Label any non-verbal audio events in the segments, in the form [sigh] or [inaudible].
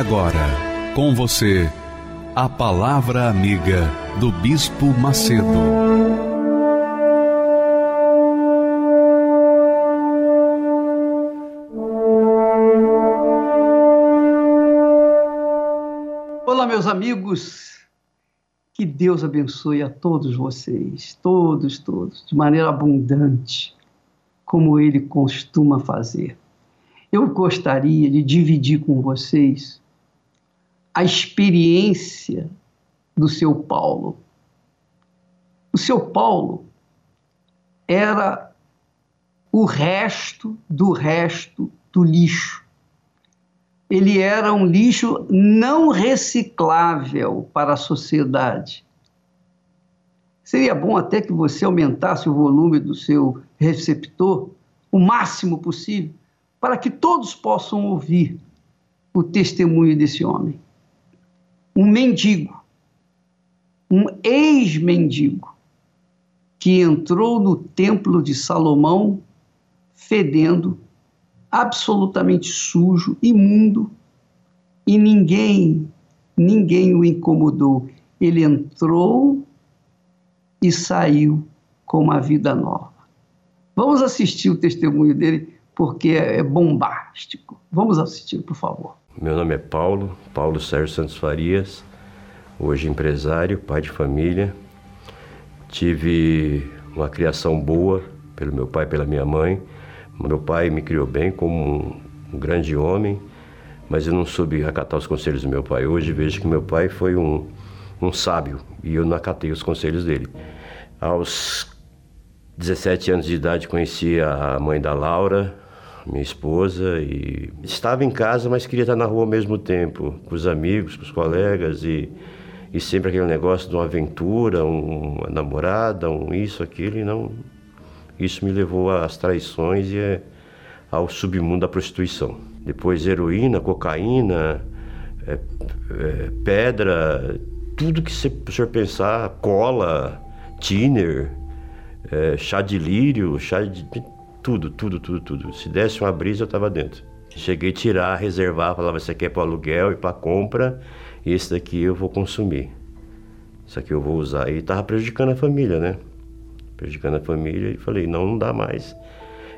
Agora, com você, a Palavra Amiga do Bispo Macedo. Olá, meus amigos. Que Deus abençoe a todos vocês, todos, todos, de maneira abundante, como Ele costuma fazer eu gostaria de dividir com vocês a experiência do seu Paulo. O seu Paulo era o resto do resto do lixo. Ele era um lixo não reciclável para a sociedade. Seria bom até que você aumentasse o volume do seu receptor o máximo possível para que todos possam ouvir o testemunho desse homem. Um mendigo, um ex-mendigo, que entrou no templo de Salomão fedendo, absolutamente sujo, imundo, e ninguém, ninguém o incomodou. Ele entrou e saiu com uma vida nova. Vamos assistir o testemunho dele porque é bombástico. Vamos assistir, por favor. Meu nome é Paulo, Paulo Sérgio Santos Farias, hoje empresário, pai de família. Tive uma criação boa pelo meu pai e pela minha mãe. Meu pai me criou bem como um grande homem, mas eu não soube acatar os conselhos do meu pai. Hoje vejo que meu pai foi um, um sábio e eu não acatei os conselhos dele. Aos 17 anos de idade conheci a mãe da Laura, minha esposa, e estava em casa, mas queria estar na rua ao mesmo tempo, com os amigos, com os colegas, e, e sempre aquele negócio de uma aventura, um, uma namorada, um isso, aquilo, e não. Isso me levou às traições e ao submundo da prostituição. Depois heroína, cocaína, é, é, pedra, tudo que você, o senhor pensar, cola, tiner, é, chá de lírio, chá de tudo, tudo, tudo, tudo. Se desse uma brisa, eu estava dentro. Cheguei a tirar, reservar, falava, isso aqui é para aluguel e para compra, e esse daqui eu vou consumir. Isso aqui eu vou usar. E estava prejudicando a família, né? Prejudicando a família, e falei, não, não dá mais.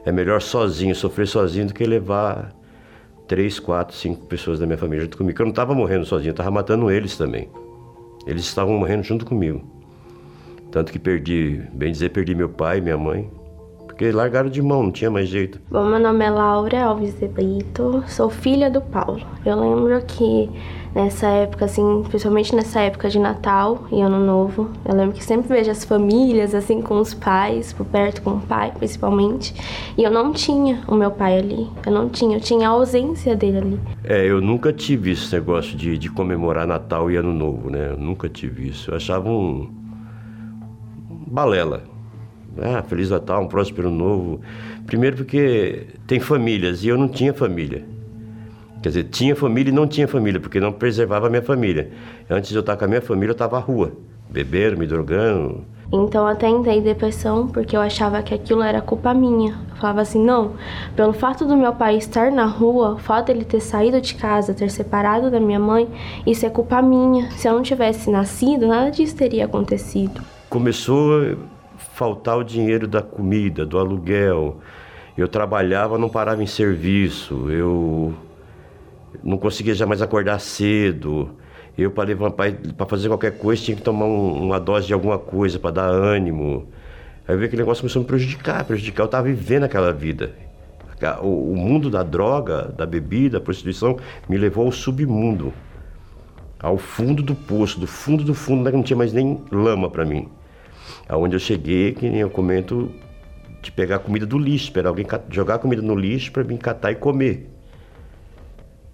É melhor sozinho, sofrer sozinho, do que levar três, quatro, cinco pessoas da minha família junto comigo. Eu não estava morrendo sozinho, eu estava matando eles também. Eles estavam morrendo junto comigo. Tanto que perdi, bem dizer, perdi meu pai, minha mãe, porque largaram de mão, não tinha mais jeito. Bom, meu nome é Laura Alves de Brito, sou filha do Paulo. Eu lembro que nessa época, assim, principalmente nessa época de Natal e Ano Novo, eu lembro que sempre vejo as famílias, assim, com os pais, por perto com o pai, principalmente. E eu não tinha o meu pai ali, eu não tinha, eu tinha a ausência dele ali. É, eu nunca tive esse negócio de, de comemorar Natal e Ano Novo, né? Eu nunca tive isso. Eu achava um. balela ah, Feliz Natal, um próspero novo. Primeiro porque tem famílias e eu não tinha família. Quer dizer, tinha família e não tinha família, porque não preservava a minha família. Antes de eu estar com a minha família, eu estava à rua, bebendo, me drogando. Então até entrei em depressão, porque eu achava que aquilo era culpa minha. Eu falava assim, não, pelo fato do meu pai estar na rua, o fato dele ter saído de casa, ter separado da minha mãe, isso é culpa minha. Se eu não tivesse nascido, nada disso teria acontecido. Começou faltar o dinheiro da comida, do aluguel. Eu trabalhava, não parava em serviço. Eu não conseguia jamais acordar cedo. Eu, para fazer qualquer coisa, tinha que tomar um, uma dose de alguma coisa para dar ânimo. Aí veio aquele negócio começou a me prejudicar, prejudicar. Eu estava vivendo aquela vida. O, o mundo da droga, da bebida, da prostituição, me levou ao submundo. Ao fundo do poço, do fundo do fundo, não tinha mais nem lama para mim. Aonde eu cheguei, que nem eu comento, de pegar comida do lixo, esperar alguém jogar comida no lixo para mim catar e comer.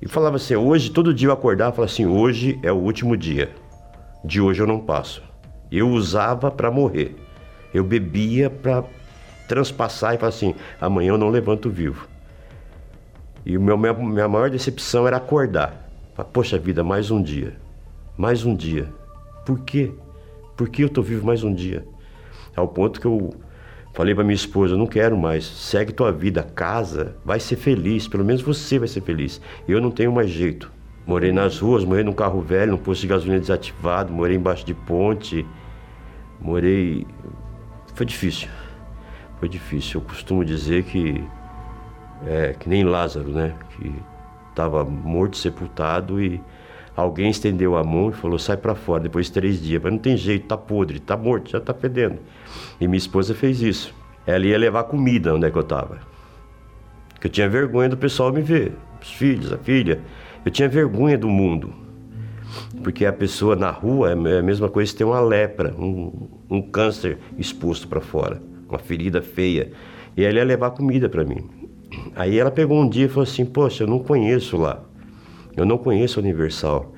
E falava assim, hoje, todo dia eu acordava e falava assim, hoje é o último dia. De hoje eu não passo. Eu usava para morrer. Eu bebia para transpassar e falar assim, amanhã eu não levanto vivo. E meu, minha, minha maior decepção era acordar. Poxa vida, mais um dia. Mais um dia. Por quê? Por que eu tô vivo mais um dia? Ao ponto que eu falei para minha esposa, não quero mais. Segue tua vida, casa, vai ser feliz, pelo menos você vai ser feliz. Eu não tenho mais jeito. Morei nas ruas, morei num carro velho, num posto de gasolina desativado, morei embaixo de ponte, morei. Foi difícil. Foi difícil. Eu costumo dizer que é que nem Lázaro, né? Que estava morto, sepultado e alguém estendeu a mão e falou: sai para fora depois de três dias. Mas não tem jeito, tá podre, tá morto, já tá fedendo. E minha esposa fez isso. Ela ia levar comida onde é que eu estava. Que eu tinha vergonha do pessoal me ver, os filhos, a filha. Eu tinha vergonha do mundo. Porque a pessoa na rua é a mesma coisa que ter uma lepra, um, um câncer exposto para fora, uma ferida feia. E ela ia levar comida para mim. Aí ela pegou um dia e falou assim: Poxa, eu não conheço lá. Eu não conheço a Universal.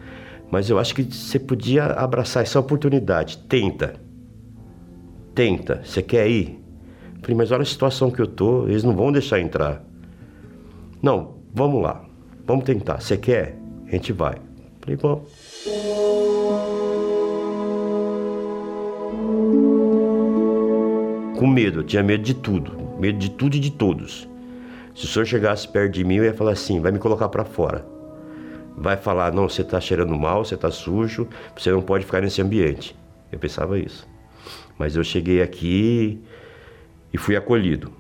Mas eu acho que você podia abraçar essa oportunidade. Tenta. Tenta. Você quer ir? Falei, mas olha a situação que eu tô, eles não vão deixar entrar. Não, vamos lá. Vamos tentar. Você quer? A gente vai. Falei, bom. Com medo, eu tinha medo de tudo. Medo de tudo e de todos. Se o senhor chegasse perto de mim, eu ia falar assim: vai me colocar para fora. Vai falar: não, você está cheirando mal, você está sujo, você não pode ficar nesse ambiente. Eu pensava isso. Mas eu cheguei aqui e fui acolhido.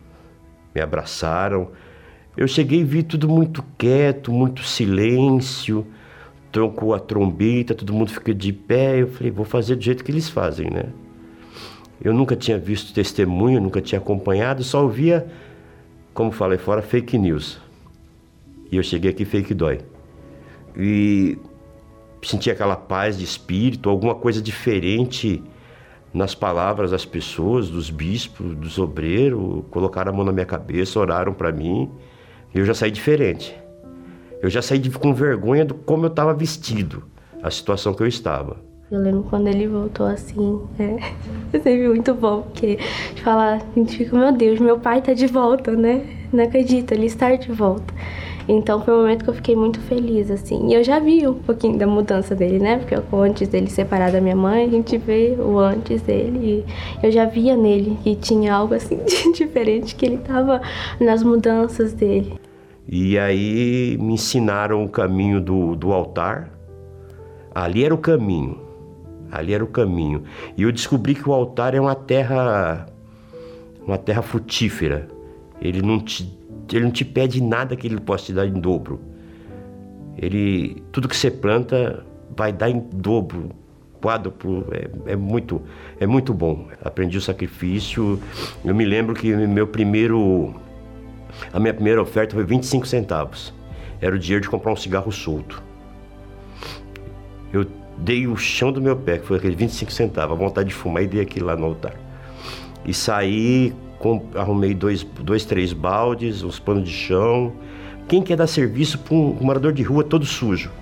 Me abraçaram. Eu cheguei e vi tudo muito quieto, muito silêncio. Troncou a trombeta, todo mundo fica de pé. Eu falei: vou fazer do jeito que eles fazem, né? Eu nunca tinha visto testemunho, nunca tinha acompanhado, só ouvia como falei fora, fake news. E eu cheguei aqui, fake dói. E senti aquela paz de espírito, alguma coisa diferente nas palavras das pessoas, dos bispos, dos obreiros, colocaram a mão na minha cabeça, oraram para mim, e eu já saí diferente. Eu já saí com vergonha do como eu estava vestido, a situação que eu estava. Eu lembro quando ele voltou assim, é, [laughs] sempre muito bom, porque falar, a gente fica, meu Deus, meu pai tá de volta, né? Não acredito, ele está de volta. Então foi um momento que eu fiquei muito feliz, assim. E eu já vi um pouquinho da mudança dele, né? Porque antes dele separar da minha mãe, a gente vê o antes dele. E eu já via nele que tinha algo assim [laughs] diferente, que ele tava nas mudanças dele. E aí me ensinaram o caminho do, do altar. Ali era o caminho. Ali era o caminho. E eu descobri que o altar é uma terra uma terra frutífera. Ele não te ele não te pede nada que ele possa te dar em dobro. Ele tudo que você planta vai dar em dobro, quádruplo, é, é muito é muito bom. Aprendi o sacrifício. Eu me lembro que meu primeiro a minha primeira oferta foi 25 centavos. Era o dinheiro de comprar um cigarro solto. Eu dei o chão do meu pé, que foi aquele 25 centavos, a vontade de fumar, e dei aquilo lá no altar. E saí, com, arrumei dois, dois, três baldes, uns panos de chão. Quem quer dar serviço para um, um morador de rua todo sujo?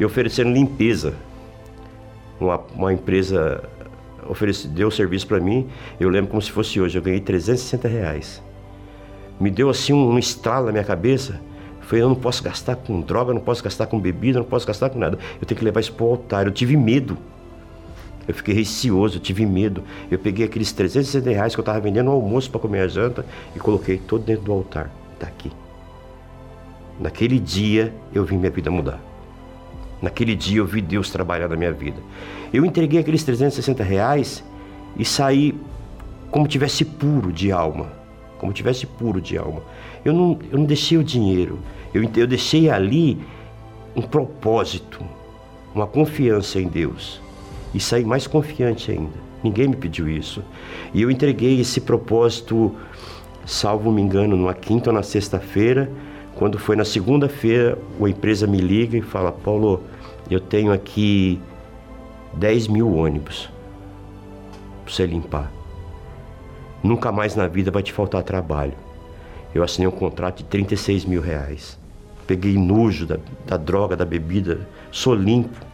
E oferecendo limpeza. Uma, uma empresa ofereceu, deu serviço para mim, eu lembro como se fosse hoje, eu ganhei 360 reais. Me deu assim um, um estralo na minha cabeça falei, eu não posso gastar com droga, não posso gastar com bebida, não posso gastar com nada. Eu tenho que levar isso para o altar. Eu tive medo. Eu fiquei receoso, eu tive medo. Eu peguei aqueles 360 reais que eu estava vendendo no almoço para comer a janta e coloquei todo dentro do altar. Está aqui. Naquele dia eu vi minha vida mudar. Naquele dia eu vi Deus trabalhar na minha vida. Eu entreguei aqueles 360 reais e saí como tivesse puro de alma. Como tivesse puro de alma. Eu não, eu não deixei o dinheiro. Eu, eu deixei ali um propósito, uma confiança em Deus. E saí mais confiante ainda. Ninguém me pediu isso. E eu entreguei esse propósito, salvo me engano, numa quinta ou na sexta-feira. Quando foi na segunda-feira, a empresa me liga e fala: Paulo, eu tenho aqui 10 mil ônibus para você limpar. Nunca mais na vida vai te faltar trabalho. Eu assinei um contrato de 36 mil reais. peguei nojo da, da droga, da bebida, sou limpo.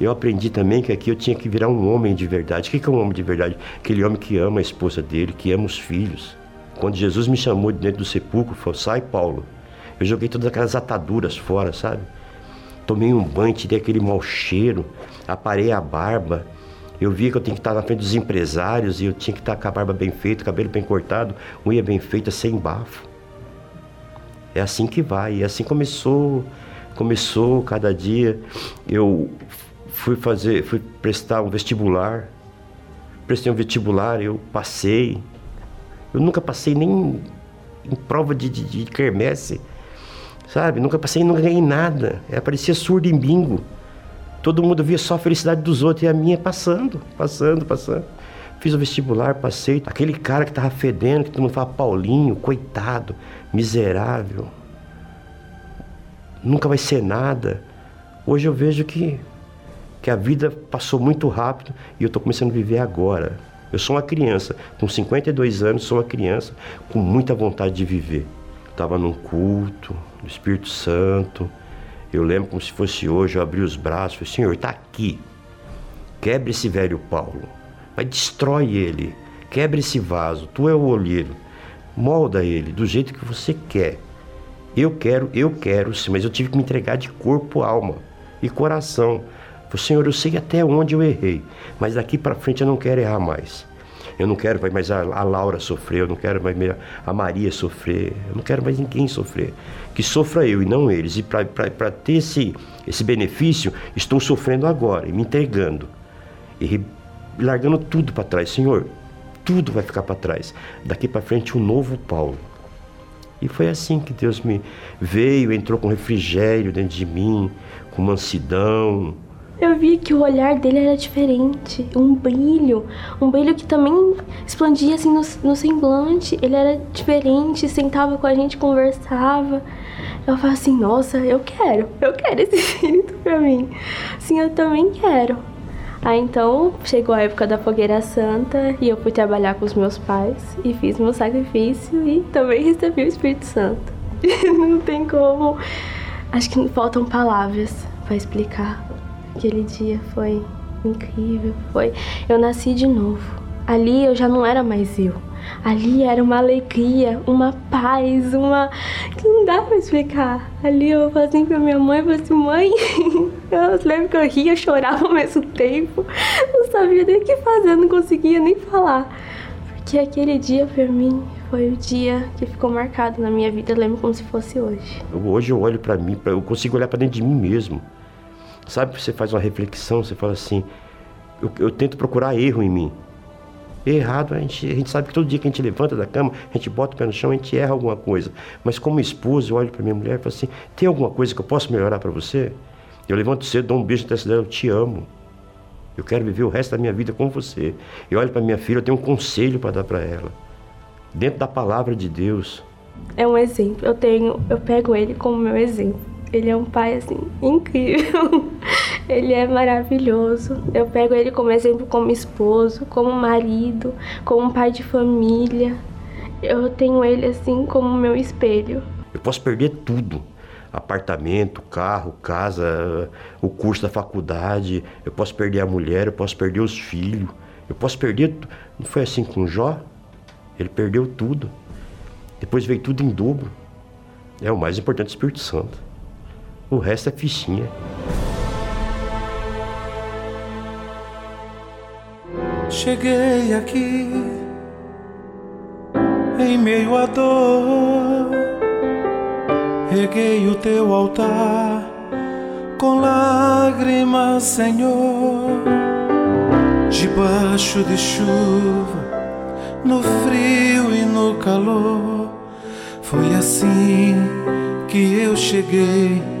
Eu aprendi também que aqui eu tinha que virar um homem de verdade. O que é um homem de verdade? Aquele homem que ama a esposa dele, que ama os filhos. Quando Jesus me chamou de dentro do sepulcro, falou: sai, Paulo. Eu joguei todas aquelas ataduras fora, sabe? Tomei um banho, tirei aquele mau cheiro, aparei a barba. Eu via que eu tinha que estar na frente dos empresários e eu tinha que estar com a barba bem feita, cabelo bem cortado, unha bem feita, sem bafo. É assim que vai. E assim começou, começou cada dia. Eu fui fazer, fui prestar um vestibular. Prestei um vestibular, eu passei. Eu nunca passei nem em prova de, de, de quermesse, sabe? Nunca passei, nunca ganhei nada. É, parecia surdo em bingo. Todo mundo via só a felicidade dos outros e a minha passando, passando, passando. Fiz o vestibular, passei. Aquele cara que tava fedendo, que todo mundo fala Paulinho, coitado, miserável. Nunca vai ser nada. Hoje eu vejo que, que a vida passou muito rápido e eu estou começando a viver agora. Eu sou uma criança, com 52 anos, sou uma criança com muita vontade de viver. Estava num culto do Espírito Santo. Eu lembro como se fosse hoje, eu abri os braços, falei, Senhor, está aqui. Quebre esse velho Paulo, mas destrói ele. Quebre esse vaso, tu é o olheiro. Molda ele do jeito que você quer. Eu quero, eu quero sim, mas eu tive que me entregar de corpo, alma e coração. Senhor, eu sei até onde eu errei, mas daqui para frente eu não quero errar mais. Eu não quero mais a, a Laura sofrer, eu não quero mais a Maria sofrer, eu não quero mais ninguém sofrer. Que sofra eu e não eles. E para ter esse, esse benefício, estou sofrendo agora e me entregando. E largando tudo para trás. Senhor, tudo vai ficar para trás. Daqui para frente, um novo Paulo. E foi assim que Deus me veio, entrou com refrigério dentro de mim, com mansidão, eu vi que o olhar dele era diferente, um brilho, um brilho que também expandia assim no, no semblante. Ele era diferente, sentava com a gente, conversava. Eu falei assim, nossa, eu quero, eu quero esse [laughs] espírito pra mim. Sim, eu também quero. Aí então chegou a época da fogueira santa e eu fui trabalhar com os meus pais e fiz meu sacrifício e também recebi o Espírito Santo. [laughs] Não tem como. Acho que faltam palavras para explicar Aquele dia foi incrível, foi. Eu nasci de novo. Ali eu já não era mais eu. Ali era uma alegria, uma paz, uma. que não dá pra explicar. Ali eu falei assim pra minha mãe, falei assim, mãe, [laughs] eu lembro que eu ria, chorava ao mesmo tempo. Não sabia nem o que fazer, não conseguia nem falar. Porque aquele dia pra mim foi o dia que ficou marcado na minha vida, eu lembro como se fosse hoje. Hoje eu olho para mim, eu consigo olhar para dentro de mim mesmo. Sabe, você faz uma reflexão, você fala assim, eu, eu tento procurar erro em mim. Errado, a gente, a gente sabe que todo dia que a gente levanta da cama, a gente bota o pé no chão, a gente erra alguma coisa. Mas como esposo, eu olho para minha mulher e falo assim: tem alguma coisa que eu posso melhorar para você? Eu levanto cedo, dou um beijo na testa dela, eu te amo. Eu quero viver o resto da minha vida com você. Eu olho para minha filha, eu tenho um conselho para dar para ela. Dentro da palavra de Deus. É um exemplo. Eu tenho, eu pego ele como meu exemplo. Ele é um pai, assim, incrível. [laughs] ele é maravilhoso. Eu pego ele como exemplo como esposo, como marido, como pai de família. Eu tenho ele, assim, como meu espelho. Eu posso perder tudo apartamento, carro, casa, o curso da faculdade, eu posso perder a mulher, eu posso perder os filhos, eu posso perder. Não foi assim com Jó? Ele perdeu tudo. Depois veio tudo em dobro. É o mais importante, o Espírito Santo. O resto é fichinha. Cheguei aqui em meio à dor, reguei o teu altar com lágrimas, Senhor, debaixo de chuva, no frio e no calor. Foi assim que eu cheguei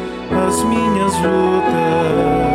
as minhas lutas.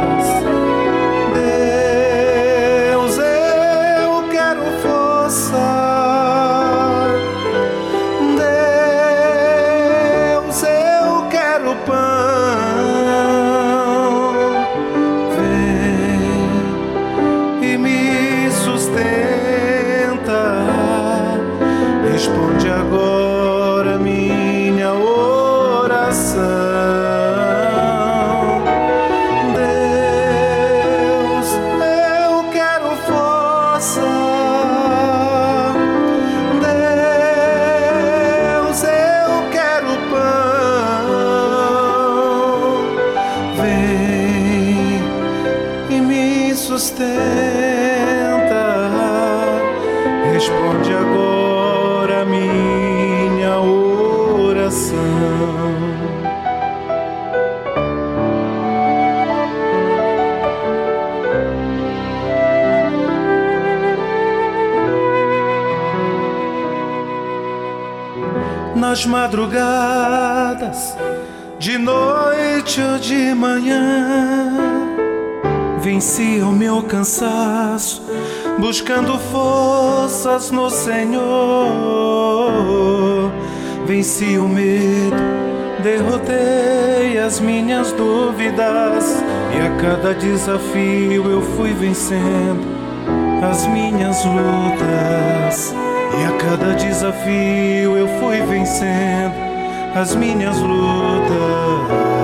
Madrugadas, de noite ou de manhã, venci o meu cansaço, buscando forças no Senhor. Venci o medo, derrotei as minhas dúvidas, e a cada desafio eu fui vencendo as minhas lutas. E a cada desafio eu vencendo as minhas lutas.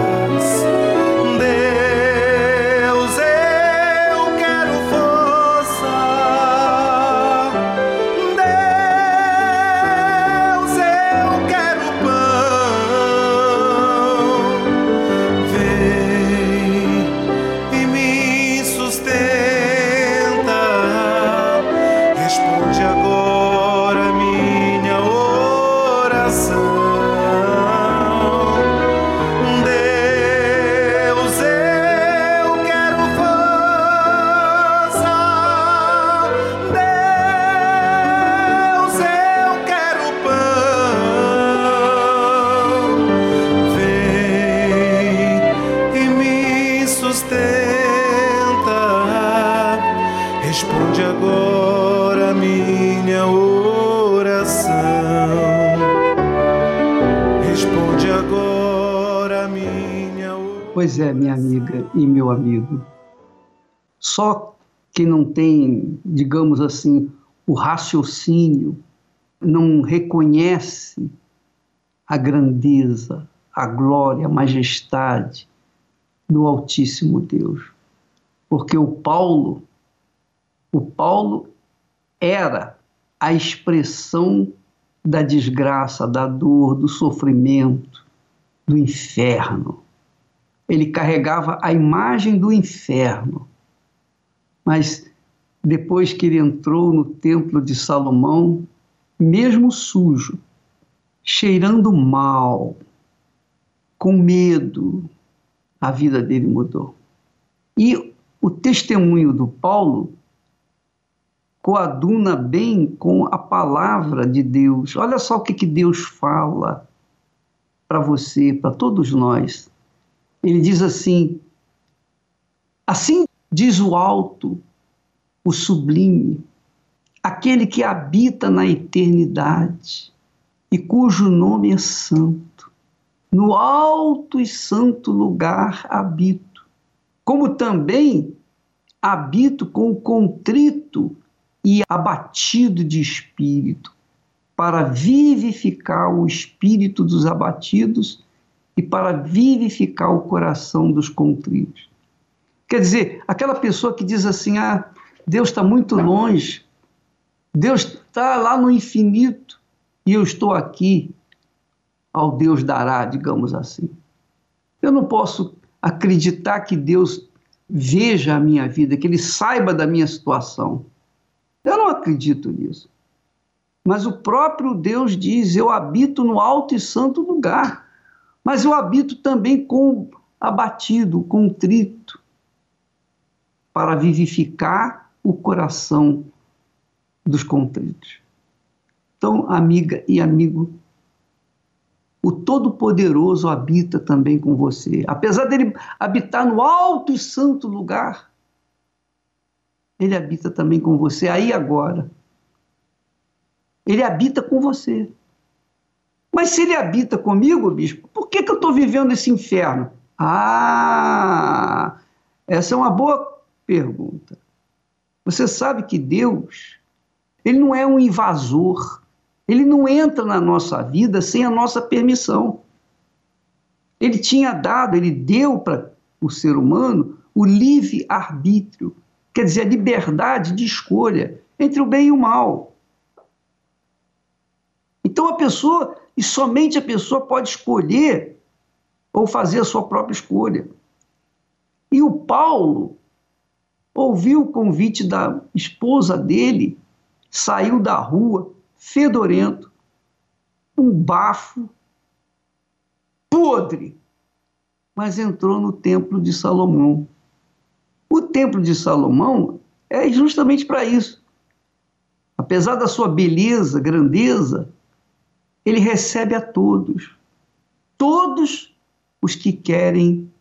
Só quem não tem, digamos assim, o raciocínio, não reconhece a grandeza, a glória, a majestade do Altíssimo Deus. Porque o Paulo, o Paulo era a expressão da desgraça, da dor, do sofrimento, do inferno ele carregava a imagem do inferno. Mas depois que ele entrou no templo de Salomão, mesmo sujo, cheirando mal, com medo, a vida dele mudou. E o testemunho do Paulo coaduna bem com a palavra de Deus. Olha só o que, que Deus fala para você, para todos nós ele diz assim: Assim diz o alto, o sublime, aquele que habita na eternidade e cujo nome é santo. No alto e santo lugar habito, como também habito com contrito e abatido de espírito, para vivificar o espírito dos abatidos e para vivificar o coração dos contritos. Quer dizer, aquela pessoa que diz assim: ah, Deus está muito longe, Deus está lá no infinito e eu estou aqui, ao Deus dará, digamos assim. Eu não posso acreditar que Deus veja a minha vida, que Ele saiba da minha situação. Eu não acredito nisso. Mas o próprio Deus diz: Eu habito no alto e santo lugar mas eu habito também com abatido, contrito, para vivificar o coração dos contritos. Então, amiga e amigo, o Todo-Poderoso habita também com você. Apesar dele habitar no alto e santo lugar, ele habita também com você aí agora. Ele habita com você. Mas se ele habita comigo, bispo, por que, que eu estou vivendo esse inferno? Ah, essa é uma boa pergunta. Você sabe que Deus, ele não é um invasor. Ele não entra na nossa vida sem a nossa permissão. Ele tinha dado, ele deu para o ser humano o livre arbítrio, quer dizer, a liberdade de escolha entre o bem e o mal. Então a pessoa, e somente a pessoa pode escolher ou fazer a sua própria escolha. E o Paulo ouviu o convite da esposa dele, saiu da rua, fedorento, um bafo, podre, mas entrou no templo de Salomão. O templo de Salomão é justamente para isso. Apesar da sua beleza, grandeza, ele recebe a todos. Todos os que querem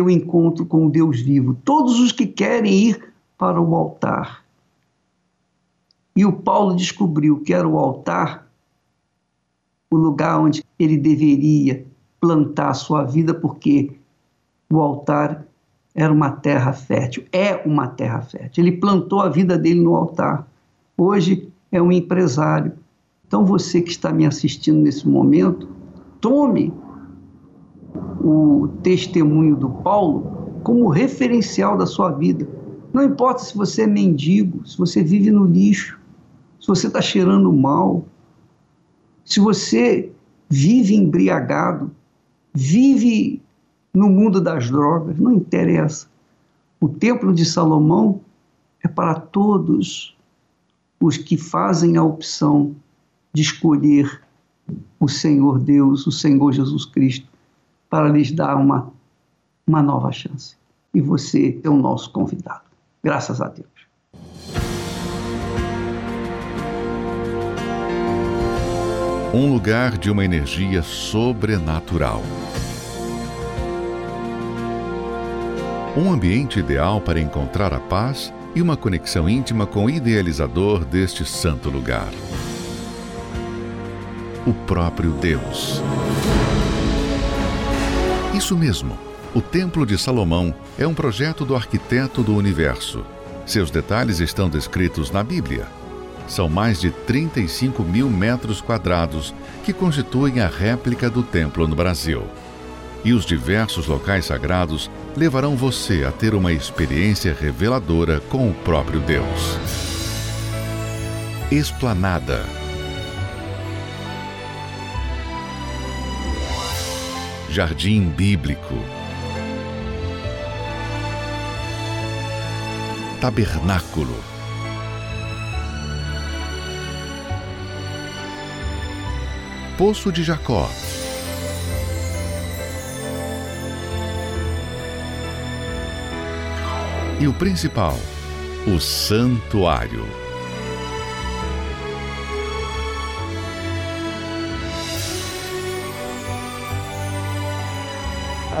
um encontro com o Deus vivo, todos os que querem ir para o altar. E o Paulo descobriu que era o altar o lugar onde ele deveria plantar a sua vida, porque o altar era uma terra fértil, é uma terra fértil. Ele plantou a vida dele no altar. Hoje é um empresário. Então você que está me assistindo nesse momento, tome o testemunho do Paulo como referencial da sua vida. Não importa se você é mendigo, se você vive no lixo, se você está cheirando mal, se você vive embriagado, vive no mundo das drogas, não interessa. O Templo de Salomão é para todos os que fazem a opção de escolher o Senhor Deus, o Senhor Jesus Cristo, para lhes dar uma, uma nova chance. E você é o nosso convidado. Graças a Deus. um lugar de uma energia sobrenatural. Um ambiente ideal para encontrar a paz e uma conexão íntima com o idealizador deste santo lugar. O próprio Deus. Isso mesmo, o Templo de Salomão é um projeto do arquiteto do universo. Seus detalhes estão descritos na Bíblia são mais de 35 mil metros quadrados que constituem a réplica do templo no Brasil. E os diversos locais sagrados levarão você a ter uma experiência reveladora com o próprio Deus. Esplanada. Jardim Bíblico. Tabernáculo Poço de Jacó. E o principal, o Santuário.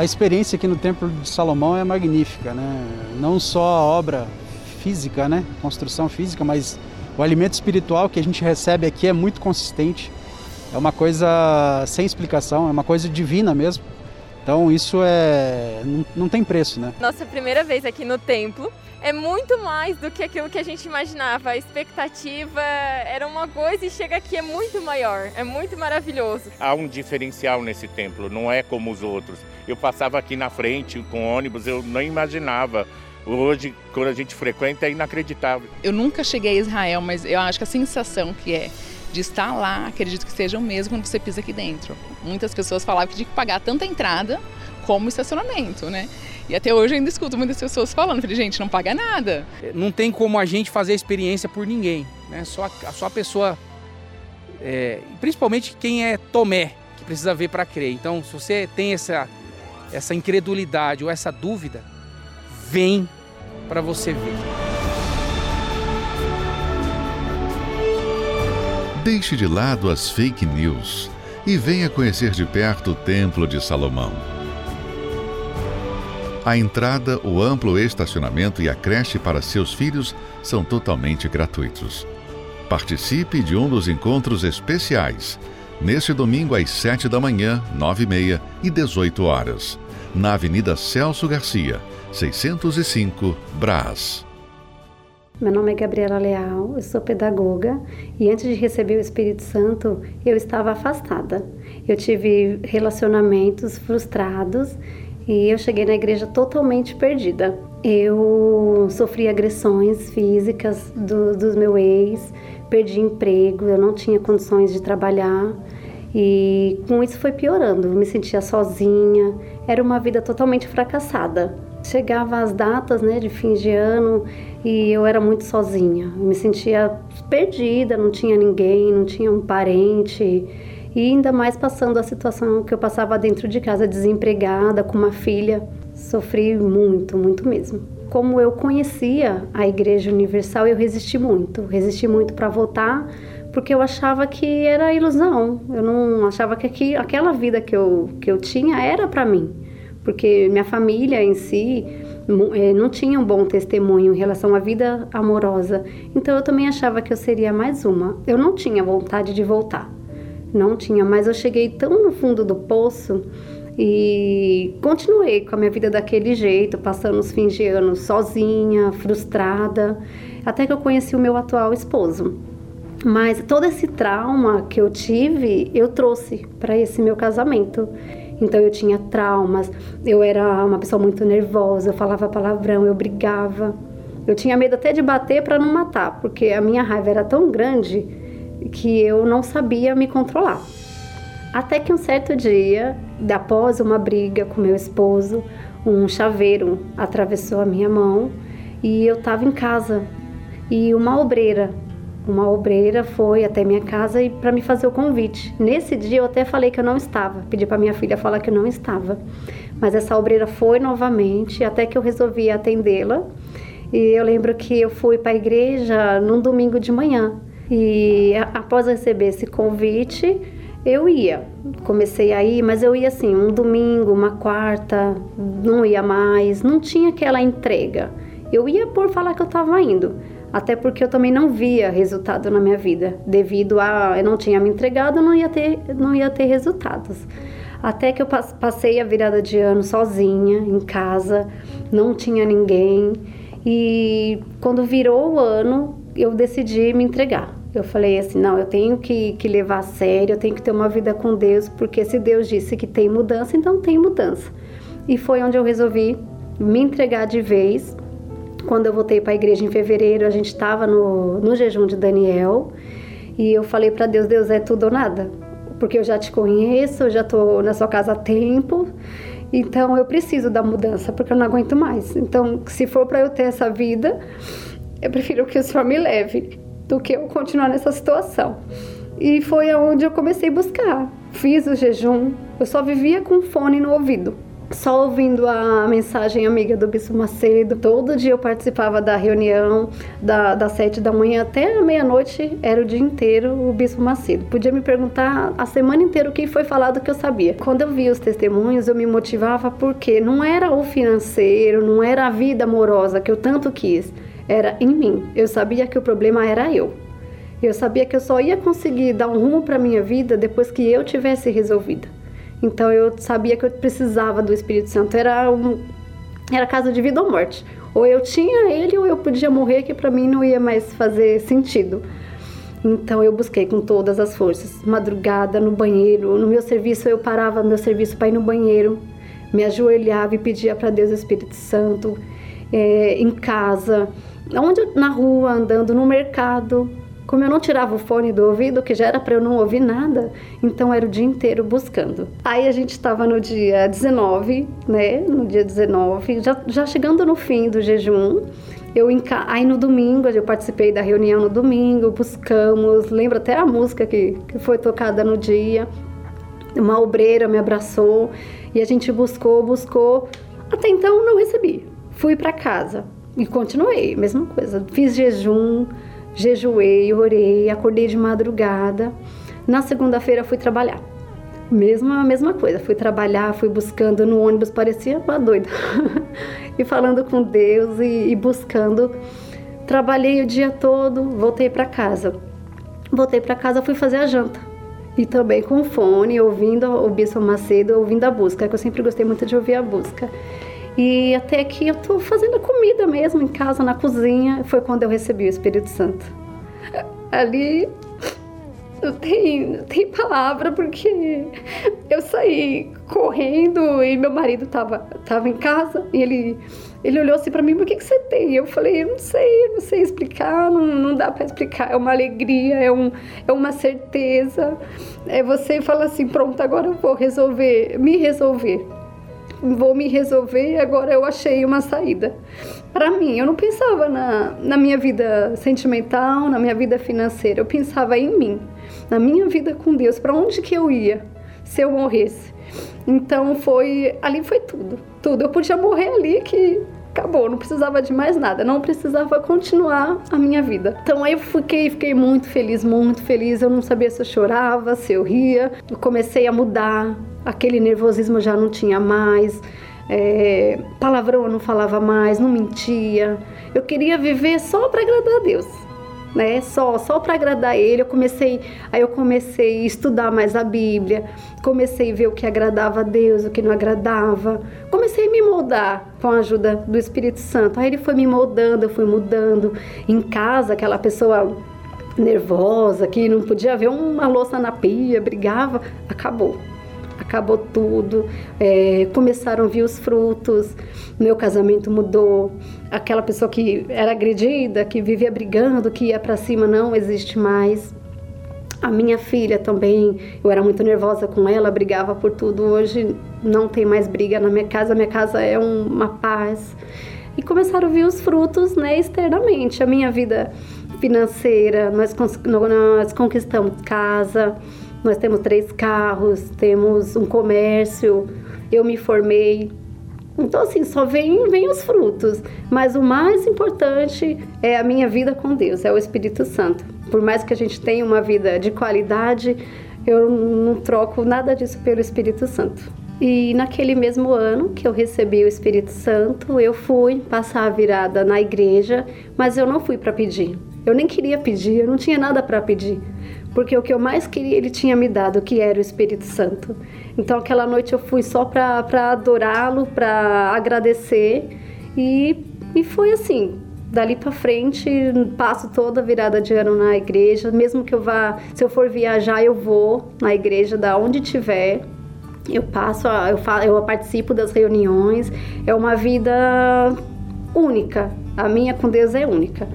A experiência aqui no Templo de Salomão é magnífica, né? Não só a obra física, né? Construção física, mas o alimento espiritual que a gente recebe aqui é muito consistente é uma coisa sem explicação, é uma coisa divina mesmo. Então isso é não, não, tem preço, né? Nossa primeira vez aqui no templo é muito mais do que aquilo que a gente imaginava. A expectativa era uma coisa e chega aqui é muito maior, é muito maravilhoso. Há um diferencial nesse templo, não é como os outros. Eu passava aqui na frente com ônibus, eu não imaginava Hoje, quando a gente frequenta, é inacreditável. Eu nunca cheguei a Israel, mas eu acho que a sensação que é de estar lá, acredito que seja o mesmo quando você pisa aqui dentro. Muitas pessoas falavam que tinha que pagar tanto a entrada como o estacionamento, né? E até hoje eu ainda escuto muitas pessoas falando, falei, gente, não paga nada. Não tem como a gente fazer a experiência por ninguém, né? Só a, só a pessoa, é, principalmente quem é Tomé, que precisa ver para crer. Então, se você tem essa, essa incredulidade ou essa dúvida, vem para você ver. Deixe de lado as fake news e venha conhecer de perto o Templo de Salomão. A entrada, o amplo estacionamento e a creche para seus filhos são totalmente gratuitos. Participe de um dos encontros especiais, neste domingo às 7 da manhã, 9 e meia e 18 horas, na Avenida Celso Garcia, 605, Brás. Meu nome é Gabriela Leal, eu sou pedagoga e antes de receber o Espírito Santo eu estava afastada. Eu tive relacionamentos frustrados e eu cheguei na igreja totalmente perdida. Eu sofri agressões físicas do, dos meu ex, perdi emprego, eu não tinha condições de trabalhar e com isso foi piorando. Eu me sentia sozinha, era uma vida totalmente fracassada. Chegava as datas né, de fim de ano e eu era muito sozinha. Eu me sentia perdida, não tinha ninguém, não tinha um parente. E ainda mais passando a situação que eu passava dentro de casa, desempregada, com uma filha. Sofri muito, muito mesmo. Como eu conhecia a Igreja Universal, eu resisti muito. Resisti muito para voltar, porque eu achava que era ilusão. Eu não achava que aqui, aquela vida que eu, que eu tinha era para mim. Porque minha família em si eh, não tinha um bom testemunho em relação à vida amorosa. Então eu também achava que eu seria mais uma. Eu não tinha vontade de voltar. Não tinha, mas eu cheguei tão no fundo do poço e continuei com a minha vida daquele jeito, passando os fins de ano sozinha, frustrada, até que eu conheci o meu atual esposo. Mas todo esse trauma que eu tive, eu trouxe para esse meu casamento. Então eu tinha traumas, eu era uma pessoa muito nervosa, eu falava palavrão, eu brigava. Eu tinha medo até de bater para não matar, porque a minha raiva era tão grande que eu não sabia me controlar. Até que um certo dia, após uma briga com meu esposo, um chaveiro atravessou a minha mão e eu estava em casa. E uma obreira, uma obreira foi até minha casa e para me fazer o convite. Nesse dia eu até falei que eu não estava, pedi para minha filha falar que eu não estava. Mas essa obreira foi novamente até que eu resolvi atendê-la. E eu lembro que eu fui para a igreja num domingo de manhã. E após receber esse convite, eu ia. Comecei a ir, mas eu ia assim, um domingo, uma quarta, não ia mais, não tinha aquela entrega. Eu ia por falar que eu estava indo, até porque eu também não via resultado na minha vida, devido a eu não tinha me entregado, não ia ter, não ia ter resultados. Até que eu passei a virada de ano sozinha, em casa, não tinha ninguém. E quando virou o ano, eu decidi me entregar. Eu falei assim: não, eu tenho que, que levar a sério, eu tenho que ter uma vida com Deus, porque se Deus disse que tem mudança, então tem mudança. E foi onde eu resolvi me entregar de vez. Quando eu voltei para a igreja em fevereiro, a gente estava no, no jejum de Daniel e eu falei para Deus: Deus é tudo ou nada, porque eu já te conheço, eu já estou na sua casa há tempo. Então eu preciso da mudança, porque eu não aguento mais. Então, se for para eu ter essa vida, eu prefiro que o Senhor me leve do que eu continuar nessa situação. E foi aonde eu comecei a buscar. Fiz o jejum, eu só vivia com fone no ouvido. Só ouvindo a mensagem amiga do Bispo Macedo. Todo dia eu participava da reunião, da, das sete da manhã até a meia-noite, era o dia inteiro o Bispo Macedo. Podia me perguntar a semana inteira o que foi falado que eu sabia. Quando eu via os testemunhos, eu me motivava porque não era o financeiro, não era a vida amorosa que eu tanto quis era em mim. Eu sabia que o problema era eu. Eu sabia que eu só ia conseguir dar um rumo para minha vida depois que eu tivesse resolvida. Então eu sabia que eu precisava do Espírito Santo. Era um era caso de vida ou morte. Ou eu tinha ele ou eu podia morrer, que para mim não ia mais fazer sentido. Então eu busquei com todas as forças, madrugada no banheiro, no meu serviço eu parava meu serviço para ir no banheiro, me ajoelhava e pedia para Deus o Espírito Santo, é, em casa, onde na rua, andando no mercado. Como eu não tirava o fone do ouvido, que já era para eu não ouvir nada, então era o dia inteiro buscando. Aí a gente estava no dia 19, né? No dia 19, já, já chegando no fim do jejum. Eu aí no domingo, eu participei da reunião no domingo, buscamos, lembro até a música que, que foi tocada no dia. Uma obreira me abraçou e a gente buscou, buscou. Até então não recebi. Fui para casa. E continuei, mesma coisa. Fiz jejum, jejuei, orei, acordei de madrugada. Na segunda-feira fui trabalhar. Mesma, mesma coisa. Fui trabalhar, fui buscando no ônibus, parecia uma doida. [laughs] e falando com Deus e, e buscando. Trabalhei o dia todo, voltei para casa. Voltei para casa, fui fazer a janta. E também com fone, ouvindo o Bispo Macedo, ouvindo a busca, que eu sempre gostei muito de ouvir a busca. E até que eu tô fazendo comida mesmo em casa, na cozinha, foi quando eu recebi o Espírito Santo. Ali não tem, não tem palavra, porque eu saí correndo e meu marido tava, tava em casa e ele, ele olhou assim para mim, o que, que você tem? Eu falei, eu não sei, não sei explicar, não, não dá para explicar, é uma alegria, é, um, é uma certeza. É você fala assim, pronto, agora eu vou resolver, me resolver vou me resolver, agora eu achei uma saída. Para mim, eu não pensava na, na minha vida sentimental, na minha vida financeira, eu pensava em mim, na minha vida com Deus, para onde que eu ia se eu morresse. Então foi, ali foi tudo, tudo. Eu podia morrer ali que acabou, não precisava de mais nada, não precisava continuar a minha vida. Então eu fiquei, fiquei muito feliz, muito feliz. Eu não sabia se eu chorava, se eu ria. Eu comecei a mudar, aquele nervosismo já não tinha mais. É, palavrão eu não falava mais, não mentia. Eu queria viver só para agradar a Deus né? Só, só para agradar ele. Eu comecei, aí eu comecei a estudar mais a Bíblia, comecei a ver o que agradava a Deus, o que não agradava. Comecei a me moldar com a ajuda do Espírito Santo. Aí ele foi me moldando, eu fui mudando. Em casa, aquela pessoa nervosa que não podia ver uma louça na pia, brigava, acabou acabou tudo, é, começaram a vir os frutos, meu casamento mudou, aquela pessoa que era agredida, que vivia brigando, que ia para cima, não existe mais. A minha filha também, eu era muito nervosa com ela, brigava por tudo. Hoje não tem mais briga na minha casa, minha casa é uma paz. E começaram a vir os frutos, né, externamente. A minha vida financeira, nós, nós conquistamos casa, nós temos três carros, temos um comércio, eu me formei. Então, assim, só vem, vem os frutos. Mas o mais importante é a minha vida com Deus, é o Espírito Santo. Por mais que a gente tenha uma vida de qualidade, eu não troco nada disso pelo Espírito Santo. E naquele mesmo ano que eu recebi o Espírito Santo, eu fui passar a virada na igreja, mas eu não fui para pedir. Eu nem queria pedir, eu não tinha nada para pedir porque o que eu mais queria ele tinha me dado, que era o Espírito Santo. Então aquela noite eu fui só para adorá-lo, para agradecer e, e foi assim. Dali para frente, passo toda a virada de ano na igreja, mesmo que eu vá, se eu for viajar, eu vou na igreja da onde tiver. Eu passo, eu, faço, eu participo das reuniões. É uma vida única. A minha com Deus é única.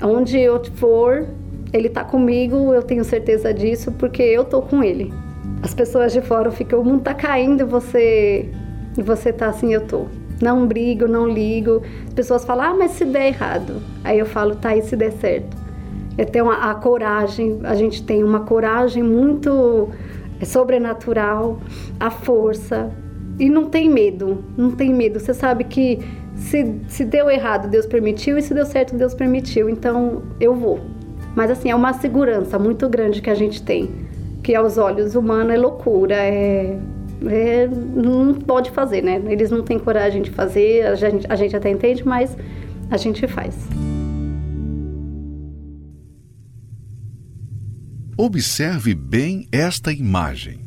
Onde eu for, ele tá comigo, eu tenho certeza disso, porque eu tô com ele. As pessoas de fora ficam, o mundo tá caindo e você, e você tá assim, eu tô. Não brigo, não ligo. As pessoas falam, ah, mas se der errado. Aí eu falo, tá, e se der certo? Tenho a, a coragem, a gente tem uma coragem muito é, sobrenatural, a força. E não tem medo, não tem medo. Você sabe que se, se deu errado, Deus permitiu, e se deu certo, Deus permitiu. Então eu vou. Mas assim, é uma segurança muito grande que a gente tem, que aos olhos humanos é loucura, é, é, não pode fazer, né? Eles não têm coragem de fazer, a gente, a gente até entende, mas a gente faz. Observe bem esta imagem.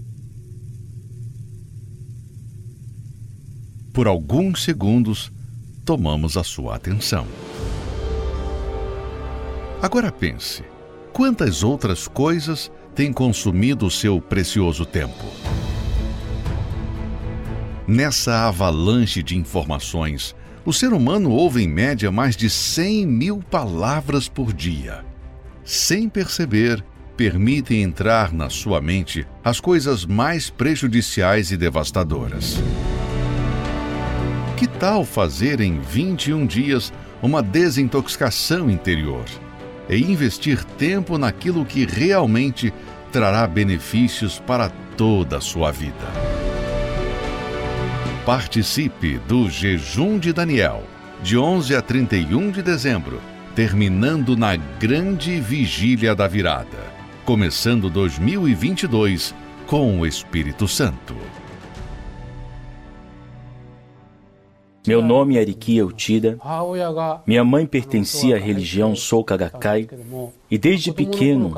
Por alguns segundos, tomamos a sua atenção. Agora pense: quantas outras coisas têm consumido o seu precioso tempo? Nessa avalanche de informações, o ser humano ouve em média mais de 100 mil palavras por dia. Sem perceber, permitem entrar na sua mente as coisas mais prejudiciais e devastadoras. Que tal fazer em 21 dias uma desintoxicação interior? E investir tempo naquilo que realmente trará benefícios para toda a sua vida. Participe do Jejum de Daniel, de 11 a 31 de dezembro, terminando na grande vigília da virada, começando 2022 com o Espírito Santo. Meu nome é Ariki Eutida. Minha mãe pertencia à religião Soka Gakkai e desde pequeno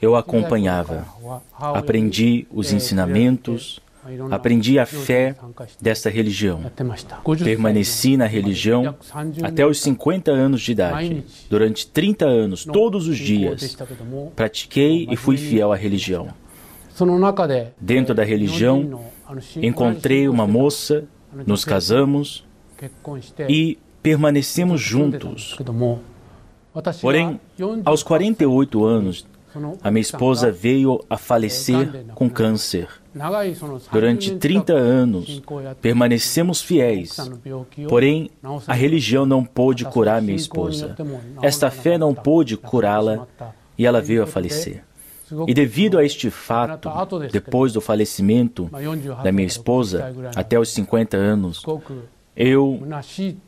eu acompanhava. Aprendi os ensinamentos, aprendi a fé desta religião. Permaneci na religião até os 50 anos de idade. Durante 30 anos, todos os dias, pratiquei e fui fiel à religião. Dentro da religião, encontrei uma moça, nos casamos e permanecemos juntos. Porém, aos 48 anos, a minha esposa veio a falecer com câncer. Durante 30 anos, permanecemos fiéis. Porém, a religião não pôde curar minha esposa. Esta fé não pôde curá-la e ela veio a falecer. E devido a este fato, depois do falecimento da minha esposa, até os 50 anos, eu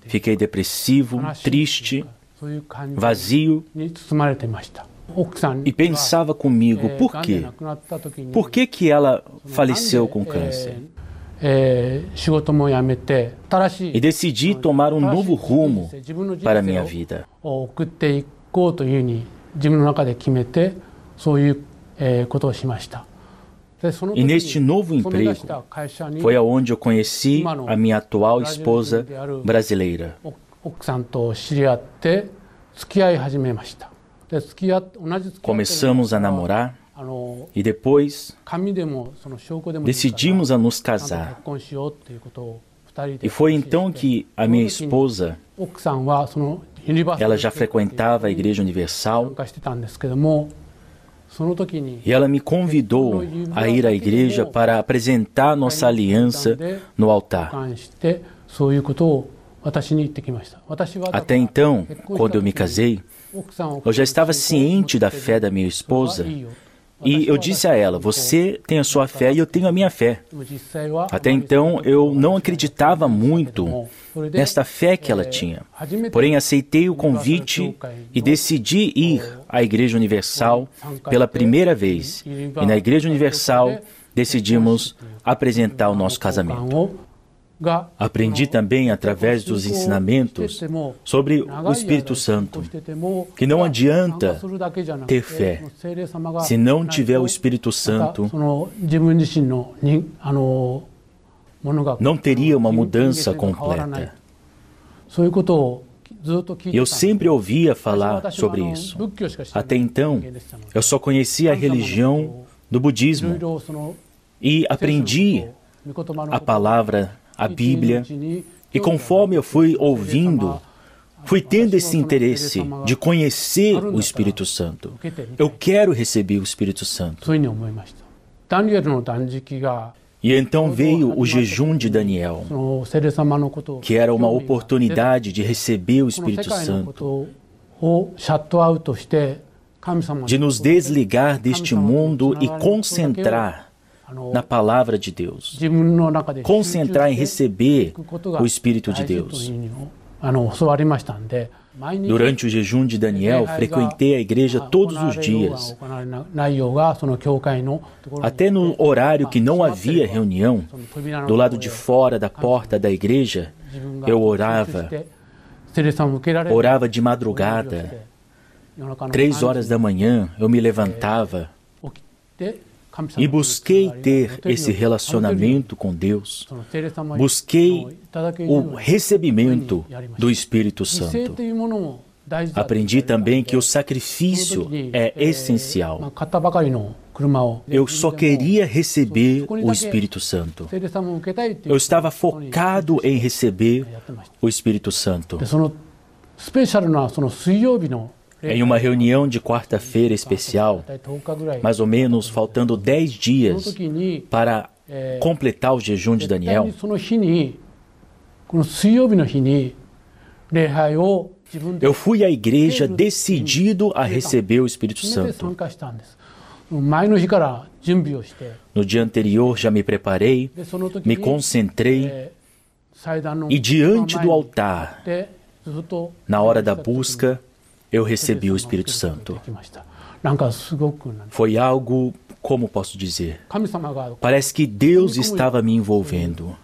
fiquei depressivo, triste, vazio. E pensava comigo, por quê? Por que, que ela faleceu com câncer? E decidi tomar um novo rumo para a minha vida. E neste novo emprego foi aonde eu conheci a minha atual esposa brasileira. Começamos a namorar e depois decidimos a nos casar. E foi então que a minha esposa, ela já frequentava a Igreja Universal, e ela me convidou a ir à igreja para apresentar nossa aliança no altar. Até então, quando eu me casei, eu já estava ciente da fé da minha esposa e eu disse a ela: Você tem a sua fé e eu tenho a minha fé. Até então eu não acreditava muito nesta fé que ela tinha. Porém, aceitei o convite e decidi ir à Igreja Universal pela primeira vez. E na Igreja Universal decidimos apresentar o nosso casamento. Aprendi também através dos ensinamentos sobre o Espírito Santo que não adianta ter fé se não tiver o Espírito Santo. Não teria uma mudança completa. Eu sempre ouvia falar sobre isso. Até então, eu só conhecia a religião do budismo e aprendi a palavra a Bíblia. E conforme eu fui ouvindo, fui tendo esse interesse de conhecer o Espírito Santo. Eu quero receber o Espírito Santo. E então veio o jejum de Daniel, que era uma oportunidade de receber o Espírito Santo, de nos desligar deste mundo e concentrar na palavra de Deus, concentrar em receber o Espírito de Deus. Durante o jejum de Daniel, frequentei a igreja todos os dias. Até no horário que não havia reunião, do lado de fora da porta da igreja, eu orava. Orava de madrugada. Três horas da manhã, eu me levantava e busquei ter esse relacionamento com Deus. Busquei o recebimento do Espírito Santo. Aprendi também que o sacrifício é essencial. Eu só queria receber o Espírito Santo. Eu estava focado em receber o Espírito Santo. Em uma reunião de quarta-feira especial, mais ou menos faltando dez dias para completar o jejum de Daniel, eu fui à igreja decidido a receber o Espírito Santo. No dia anterior já me preparei, me concentrei e diante do altar, na hora da busca, eu recebi o Espírito Santo. Foi algo como posso dizer? Parece que Deus estava me envolvendo.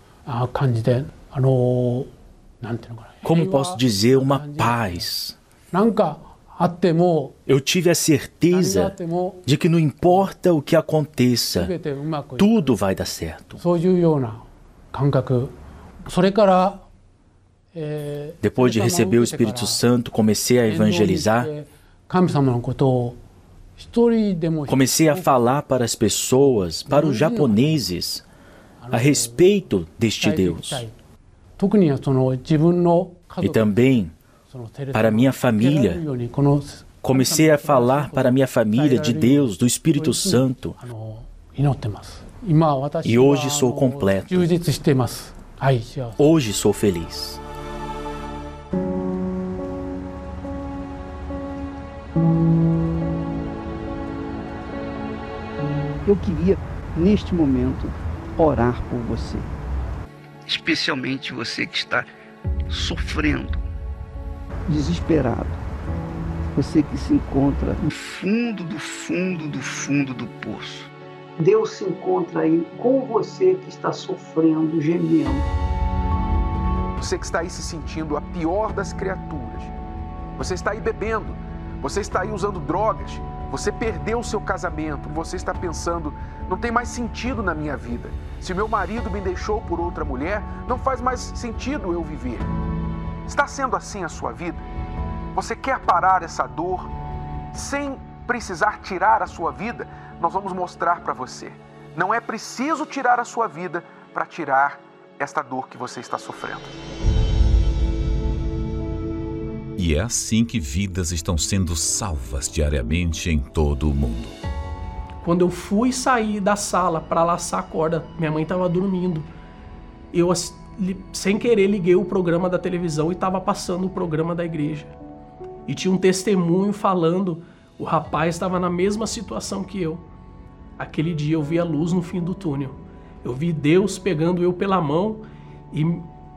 Como posso dizer, uma paz. Eu tive a certeza de que não importa o que aconteça, tudo vai dar certo. Depois de receber o Espírito Santo, comecei a evangelizar. Comecei a falar para as pessoas, para os japoneses, a respeito deste Deus. E também para minha família. Comecei a falar para minha família de Deus, do Espírito Santo. E hoje sou completo. Hoje sou feliz. Eu queria, neste momento, orar por você. Especialmente você que está sofrendo, desesperado. Você que se encontra no fundo do fundo do fundo do poço. Deus se encontra aí com você que está sofrendo, gemendo. Você que está aí se sentindo a pior das criaturas. Você está aí bebendo. Você está aí usando drogas você perdeu o seu casamento, você está pensando, não tem mais sentido na minha vida. Se meu marido me deixou por outra mulher, não faz mais sentido eu viver. Está sendo assim a sua vida? Você quer parar essa dor sem precisar tirar a sua vida? Nós vamos mostrar para você. Não é preciso tirar a sua vida para tirar esta dor que você está sofrendo. E é assim que vidas estão sendo salvas diariamente em todo o mundo. Quando eu fui sair da sala para laçar a corda, minha mãe estava dormindo. Eu, sem querer, liguei o programa da televisão e estava passando o programa da igreja. E tinha um testemunho falando: o rapaz estava na mesma situação que eu. Aquele dia eu vi a luz no fim do túnel. Eu vi Deus pegando eu pela mão e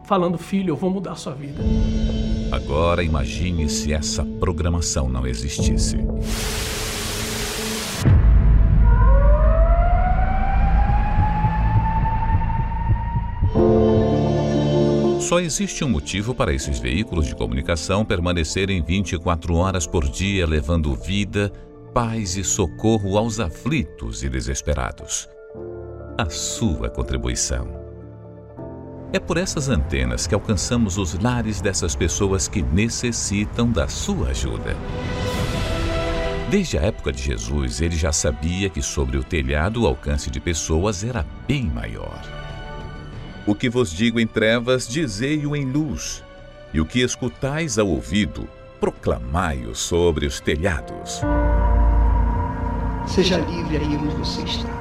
falando: Filho, eu vou mudar a sua vida. Agora imagine se essa programação não existisse. Só existe um motivo para esses veículos de comunicação permanecerem 24 horas por dia, levando vida, paz e socorro aos aflitos e desesperados. A sua contribuição. É por essas antenas que alcançamos os lares dessas pessoas que necessitam da sua ajuda. Desde a época de Jesus, ele já sabia que sobre o telhado o alcance de pessoas era bem maior. O que vos digo em trevas, dizei-o em luz, e o que escutais ao ouvido, proclamai-o sobre os telhados. Seja livre aí onde você está.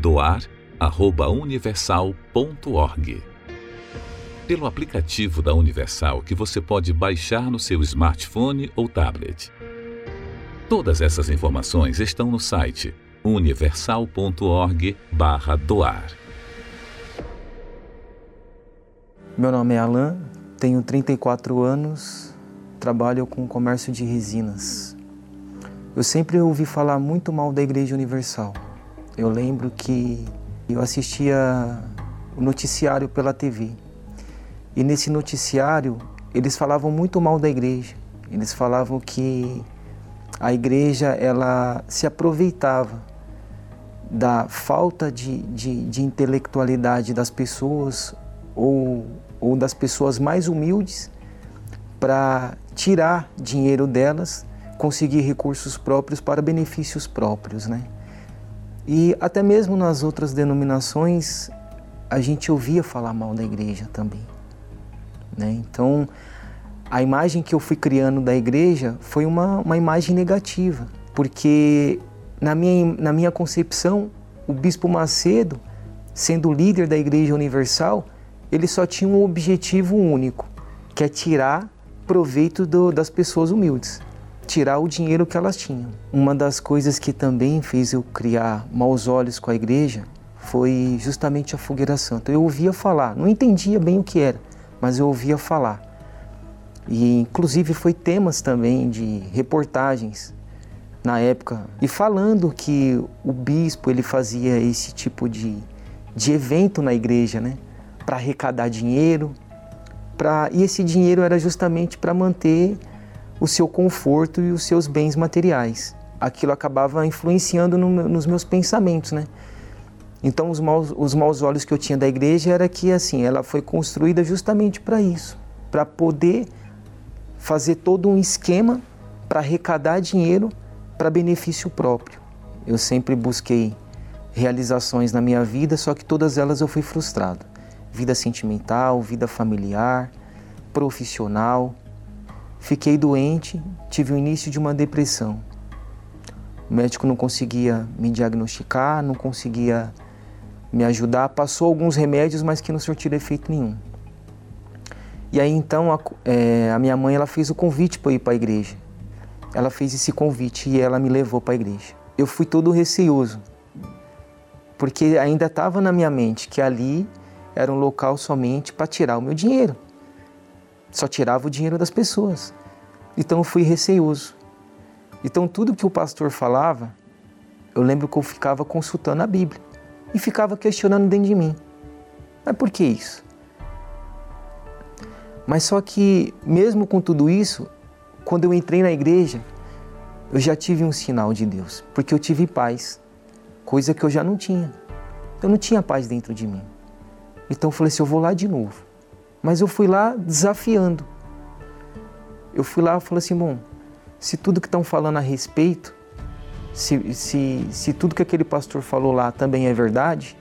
doar universal.org. Pelo aplicativo da Universal que você pode baixar no seu smartphone ou tablet. Todas essas informações estão no site universal.org/doar. Meu nome é Alan, tenho 34 anos, trabalho com comércio de resinas. Eu sempre ouvi falar muito mal da Igreja Universal. Eu lembro que eu assistia o noticiário pela TV. E nesse noticiário, eles falavam muito mal da igreja. Eles falavam que a igreja ela se aproveitava da falta de, de, de intelectualidade das pessoas ou, ou das pessoas mais humildes para tirar dinheiro delas, conseguir recursos próprios para benefícios próprios, né? E até mesmo nas outras denominações a gente ouvia falar mal da igreja também. Né? Então a imagem que eu fui criando da igreja foi uma, uma imagem negativa, porque na minha, na minha concepção, o Bispo Macedo, sendo líder da Igreja Universal, ele só tinha um objetivo único, que é tirar proveito do, das pessoas humildes, tirar o dinheiro que elas tinham. Uma das coisas que também fez eu criar maus olhos com a igreja foi justamente a fogueira santa. Eu ouvia falar, não entendia bem o que era, mas eu ouvia falar. E inclusive foi temas também de reportagens na época e falando que o bispo ele fazia esse tipo de, de evento na igreja, né, para arrecadar dinheiro, para e esse dinheiro era justamente para manter o seu conforto e os seus bens materiais. Aquilo acabava influenciando no, nos meus pensamentos, né? Então os maus, os maus olhos que eu tinha da igreja era que assim, ela foi construída justamente para isso, para poder fazer todo um esquema para arrecadar dinheiro para benefício próprio. Eu sempre busquei realizações na minha vida, só que todas elas eu fui frustrado. Vida sentimental, vida familiar, profissional. Fiquei doente, tive o início de uma depressão. O médico não conseguia me diagnosticar, não conseguia me ajudar. Passou alguns remédios, mas que não surtiram efeito nenhum. E aí então a, é, a minha mãe ela fez o convite para ir para a igreja ela fez esse convite e ela me levou para a igreja. Eu fui todo receoso, porque ainda estava na minha mente que ali era um local somente para tirar o meu dinheiro. Só tirava o dinheiro das pessoas. Então eu fui receoso. Então tudo que o pastor falava, eu lembro que eu ficava consultando a Bíblia e ficava questionando dentro de mim. Mas por que isso? Mas só que, mesmo com tudo isso, quando eu entrei na igreja, eu já tive um sinal de Deus, porque eu tive paz, coisa que eu já não tinha. Eu não tinha paz dentro de mim. Então eu falei assim: eu vou lá de novo. Mas eu fui lá desafiando. Eu fui lá e falei assim: bom, se tudo que estão falando a respeito, se, se, se tudo que aquele pastor falou lá também é verdade,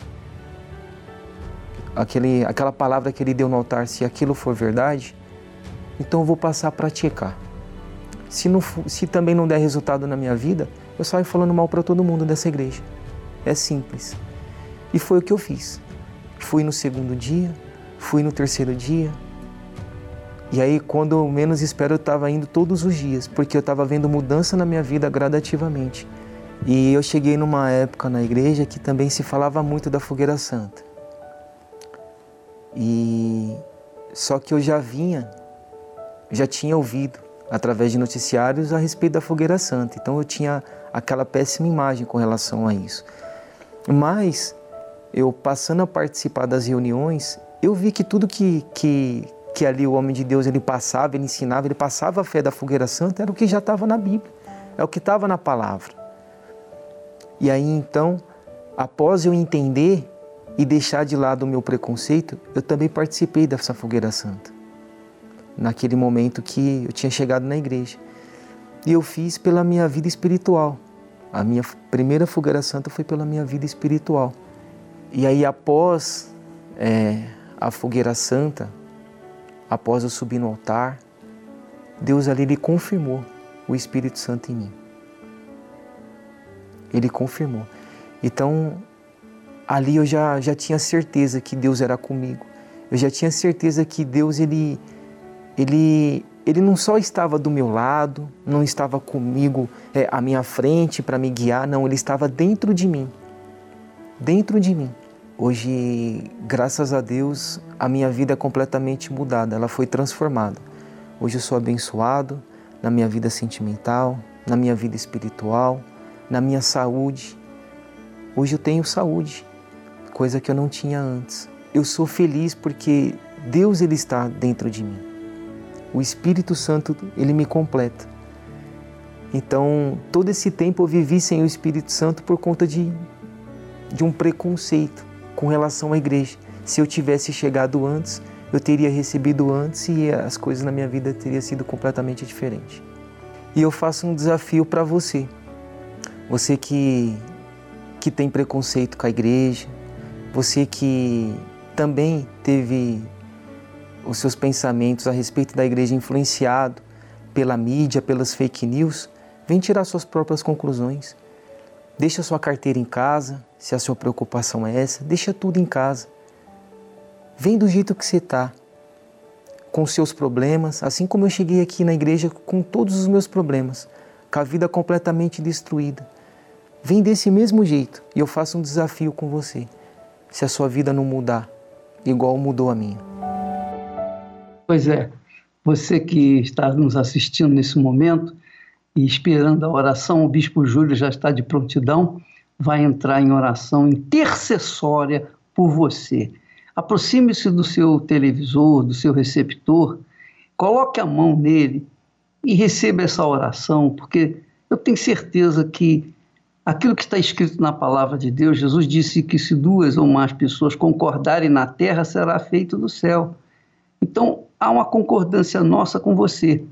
aquele, aquela palavra que ele deu no altar, se aquilo for verdade, então eu vou passar a praticar. Se, não, se também não der resultado na minha vida, eu saio falando mal para todo mundo dessa igreja. É simples. E foi o que eu fiz. Fui no segundo dia, fui no terceiro dia. E aí, quando eu menos espero, eu estava indo todos os dias, porque eu estava vendo mudança na minha vida gradativamente. E eu cheguei numa época na igreja que também se falava muito da fogueira santa. E só que eu já vinha, já tinha ouvido através de noticiários a respeito da fogueira santa. Então eu tinha aquela péssima imagem com relação a isso. Mas eu passando a participar das reuniões, eu vi que tudo que, que, que ali o homem de Deus ele passava, ele ensinava, ele passava a fé da fogueira santa, era o que já estava na Bíblia, é o que estava na palavra. E aí então, após eu entender e deixar de lado o meu preconceito, eu também participei dessa fogueira santa naquele momento que eu tinha chegado na igreja. E eu fiz pela minha vida espiritual. A minha primeira fogueira santa foi pela minha vida espiritual. E aí, após é, a fogueira santa, após eu subir no altar, Deus ali ele confirmou o Espírito Santo em mim. Ele confirmou. Então, ali eu já, já tinha certeza que Deus era comigo. Eu já tinha certeza que Deus ele ele, ele não só estava do meu lado, não estava comigo é, à minha frente para me guiar, não, ele estava dentro de mim. Dentro de mim. Hoje, graças a Deus, a minha vida é completamente mudada, ela foi transformada. Hoje eu sou abençoado na minha vida sentimental, na minha vida espiritual, na minha saúde. Hoje eu tenho saúde, coisa que eu não tinha antes. Eu sou feliz porque Deus ele está dentro de mim o Espírito Santo ele me completa. Então, todo esse tempo eu vivi sem o Espírito Santo por conta de, de um preconceito com relação à igreja. Se eu tivesse chegado antes, eu teria recebido antes e as coisas na minha vida teriam sido completamente diferentes. E eu faço um desafio para você. Você que, que tem preconceito com a igreja, você que também teve os seus pensamentos a respeito da igreja influenciado pela mídia, pelas fake news, vem tirar suas próprias conclusões. Deixa sua carteira em casa, se a sua preocupação é essa, deixa tudo em casa. Vem do jeito que você está, com seus problemas, assim como eu cheguei aqui na igreja com todos os meus problemas, com a vida completamente destruída. Vem desse mesmo jeito e eu faço um desafio com você. Se a sua vida não mudar, igual mudou a minha. Pois é, você que está nos assistindo nesse momento e esperando a oração, o Bispo Júlio já está de prontidão, vai entrar em oração intercessória por você. Aproxime-se do seu televisor, do seu receptor, coloque a mão nele e receba essa oração, porque eu tenho certeza que aquilo que está escrito na palavra de Deus, Jesus disse que se duas ou mais pessoas concordarem na terra, será feito no céu. Então, há uma concordância nossa com você.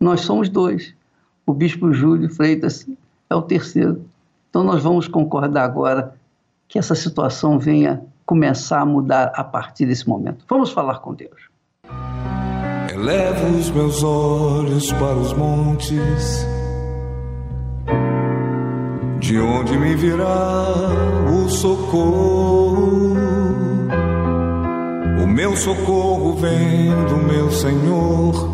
Nós somos dois. O bispo Júlio Freitas é o terceiro. Então, nós vamos concordar agora que essa situação venha começar a mudar a partir desse momento. Vamos falar com Deus. Elevo os meus olhos para os montes, de onde me virá o socorro. O meu socorro vem do meu Senhor,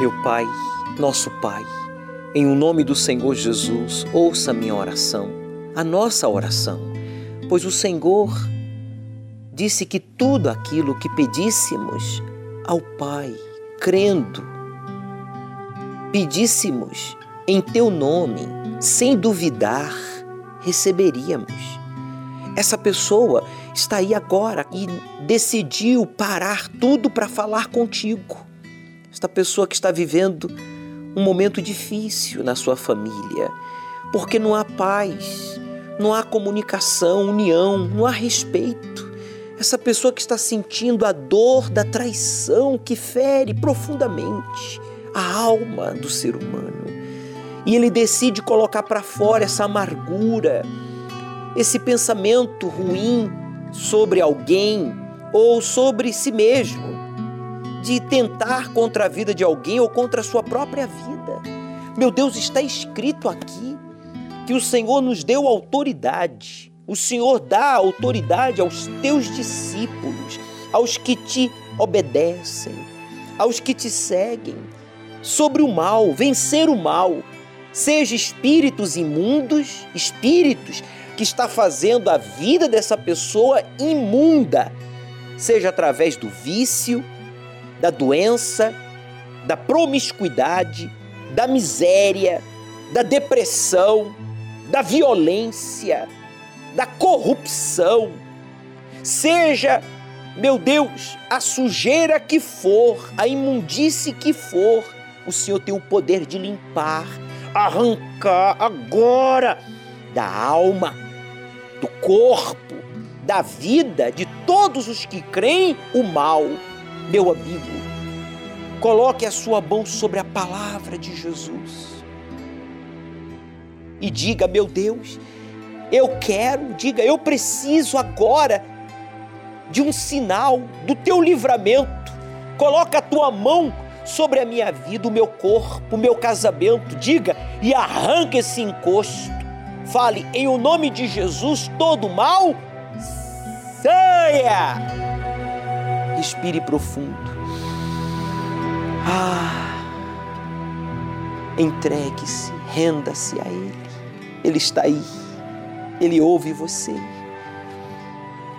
Meu Pai, nosso Pai, em o nome do Senhor Jesus, ouça minha oração, a nossa oração, pois o Senhor disse que tudo aquilo que pedíssemos ao Pai, crendo, pedíssemos em teu nome, sem duvidar, receberíamos. Essa pessoa está aí agora e decidiu parar tudo para falar contigo. Esta pessoa que está vivendo um momento difícil na sua família, porque não há paz, não há comunicação, união, não há respeito. Essa pessoa que está sentindo a dor da traição que fere profundamente a alma do ser humano. E ele decide colocar para fora essa amargura, esse pensamento ruim sobre alguém ou sobre si mesmo, de tentar contra a vida de alguém ou contra a sua própria vida. Meu Deus, está escrito aqui que o Senhor nos deu autoridade. O Senhor dá autoridade aos teus discípulos, aos que te obedecem, aos que te seguem, sobre o mal, vencer o mal, seja espíritos imundos, espíritos que está fazendo a vida dessa pessoa imunda, seja através do vício, da doença, da promiscuidade, da miséria, da depressão, da violência, da corrupção, seja, meu Deus, a sujeira que for, a imundície que for, o Senhor tem o poder de limpar, arrancar agora da alma, do corpo, da vida de todos os que creem o mal. Meu amigo, coloque a sua mão sobre a palavra de Jesus e diga: Meu Deus, eu quero, diga, eu preciso agora de um sinal do teu livramento. Coloca a tua mão sobre a minha vida, o meu corpo, o meu casamento. Diga e arranca esse encosto. Fale em o nome de Jesus, todo mal saia. Respire profundo. Ah, entregue-se, renda-se a Ele. Ele está aí ele ouve você.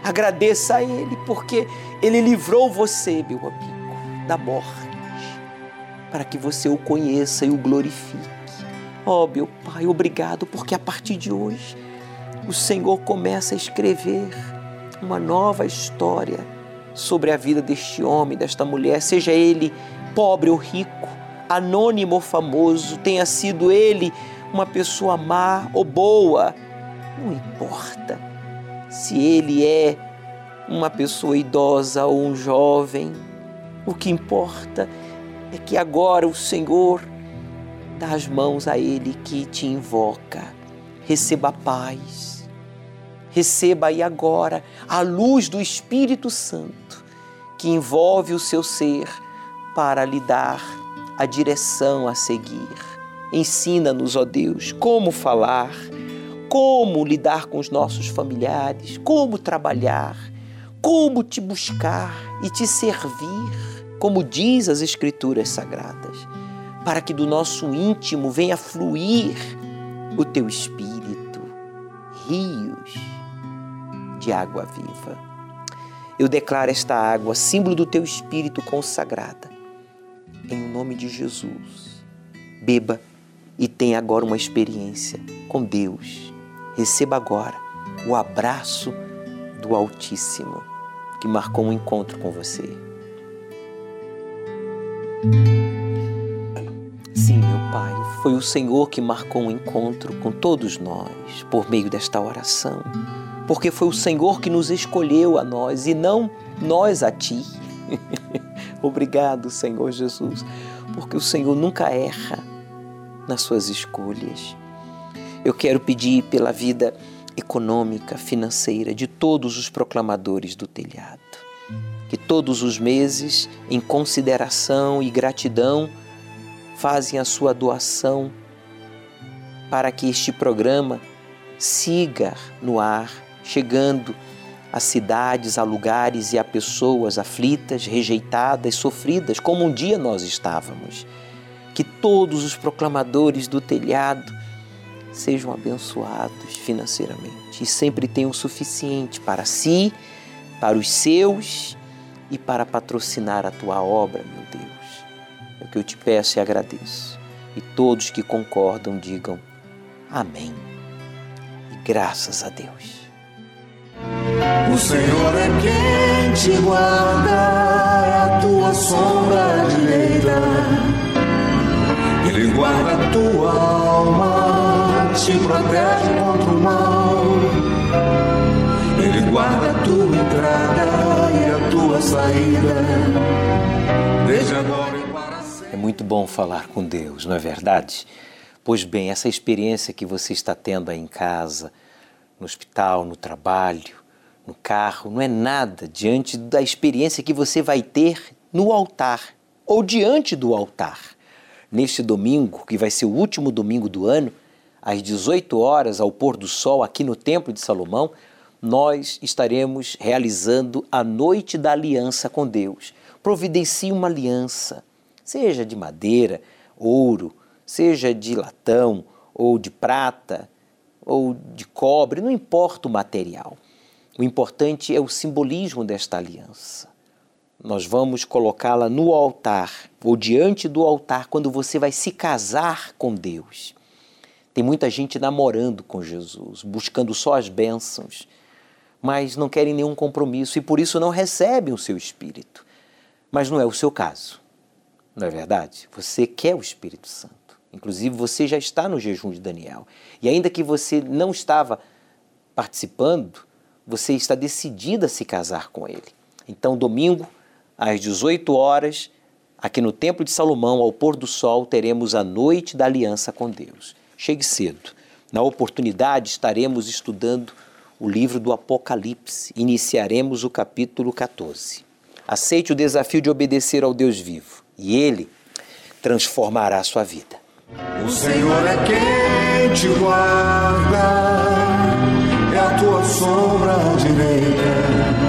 Agradeça a Ele, porque Ele livrou você, meu amigo, da morte, para que você o conheça e o glorifique. Oh, meu Pai, obrigado, porque a partir de hoje o Senhor começa a escrever uma nova história sobre a vida deste homem, desta mulher, seja ele pobre ou rico, anônimo ou famoso, tenha sido ele uma pessoa má ou boa, não importa se ele é uma pessoa idosa ou um jovem, o que importa é que agora o Senhor dá as mãos a ele que te invoca. Receba a paz, receba aí agora a luz do Espírito Santo que envolve o seu ser para lhe dar a direção a seguir. Ensina-nos, ó Deus, como falar, como lidar com os nossos familiares, como trabalhar, como te buscar e te servir, como diz as Escrituras Sagradas, para que do nosso íntimo venha fluir o teu Espírito, rios de água viva. Eu declaro esta água, símbolo do teu Espírito consagrada, em nome de Jesus. Beba e tenha agora uma experiência com Deus. Receba agora o abraço do Altíssimo que marcou um encontro com você. Sim, meu Pai, foi o Senhor que marcou um encontro com todos nós por meio desta oração, porque foi o Senhor que nos escolheu a nós e não nós a Ti. [laughs] Obrigado, Senhor Jesus, porque o Senhor nunca erra nas suas escolhas. Eu quero pedir pela vida econômica, financeira de todos os proclamadores do telhado. Que todos os meses, em consideração e gratidão, fazem a sua doação para que este programa siga no ar, chegando a cidades, a lugares e a pessoas aflitas, rejeitadas, sofridas, como um dia nós estávamos. Que todos os proclamadores do telhado sejam abençoados financeiramente e sempre tenham o suficiente para si, para os seus e para patrocinar a tua obra, meu Deus. É o que eu te peço e agradeço. E todos que concordam digam amém. E graças a Deus. O Senhor é quem te guarda, é a tua sombra direita. Ele guarda a tua alma, te protege contra o mal. Ele guarda a tua entrada e a tua saída, desde agora e para sempre. É muito bom falar com Deus, não é verdade? Pois bem, essa experiência que você está tendo aí em casa, no hospital, no trabalho, no carro, não é nada diante da experiência que você vai ter no altar ou diante do altar. Neste domingo, que vai ser o último domingo do ano, às 18 horas, ao pôr do sol, aqui no Templo de Salomão, nós estaremos realizando a Noite da Aliança com Deus. Providencie uma aliança, seja de madeira, ouro, seja de latão ou de prata ou de cobre, não importa o material. O importante é o simbolismo desta aliança. Nós vamos colocá-la no altar ou diante do altar quando você vai se casar com Deus. Tem muita gente namorando com Jesus, buscando só as bênçãos, mas não querem nenhum compromisso e por isso não recebem o seu espírito. Mas não é o seu caso, não é verdade? Você quer o Espírito Santo. Inclusive, você já está no jejum de Daniel. E ainda que você não estava participando, você está decidida a se casar com ele. Então, domingo, às 18 horas, aqui no Templo de Salomão, ao pôr do sol, teremos a noite da aliança com Deus. Chegue cedo. Na oportunidade, estaremos estudando o livro do Apocalipse. Iniciaremos o capítulo 14. Aceite o desafio de obedecer ao Deus vivo e ele transformará a sua vida. O Senhor é quem te guarda, é a tua sombra direita.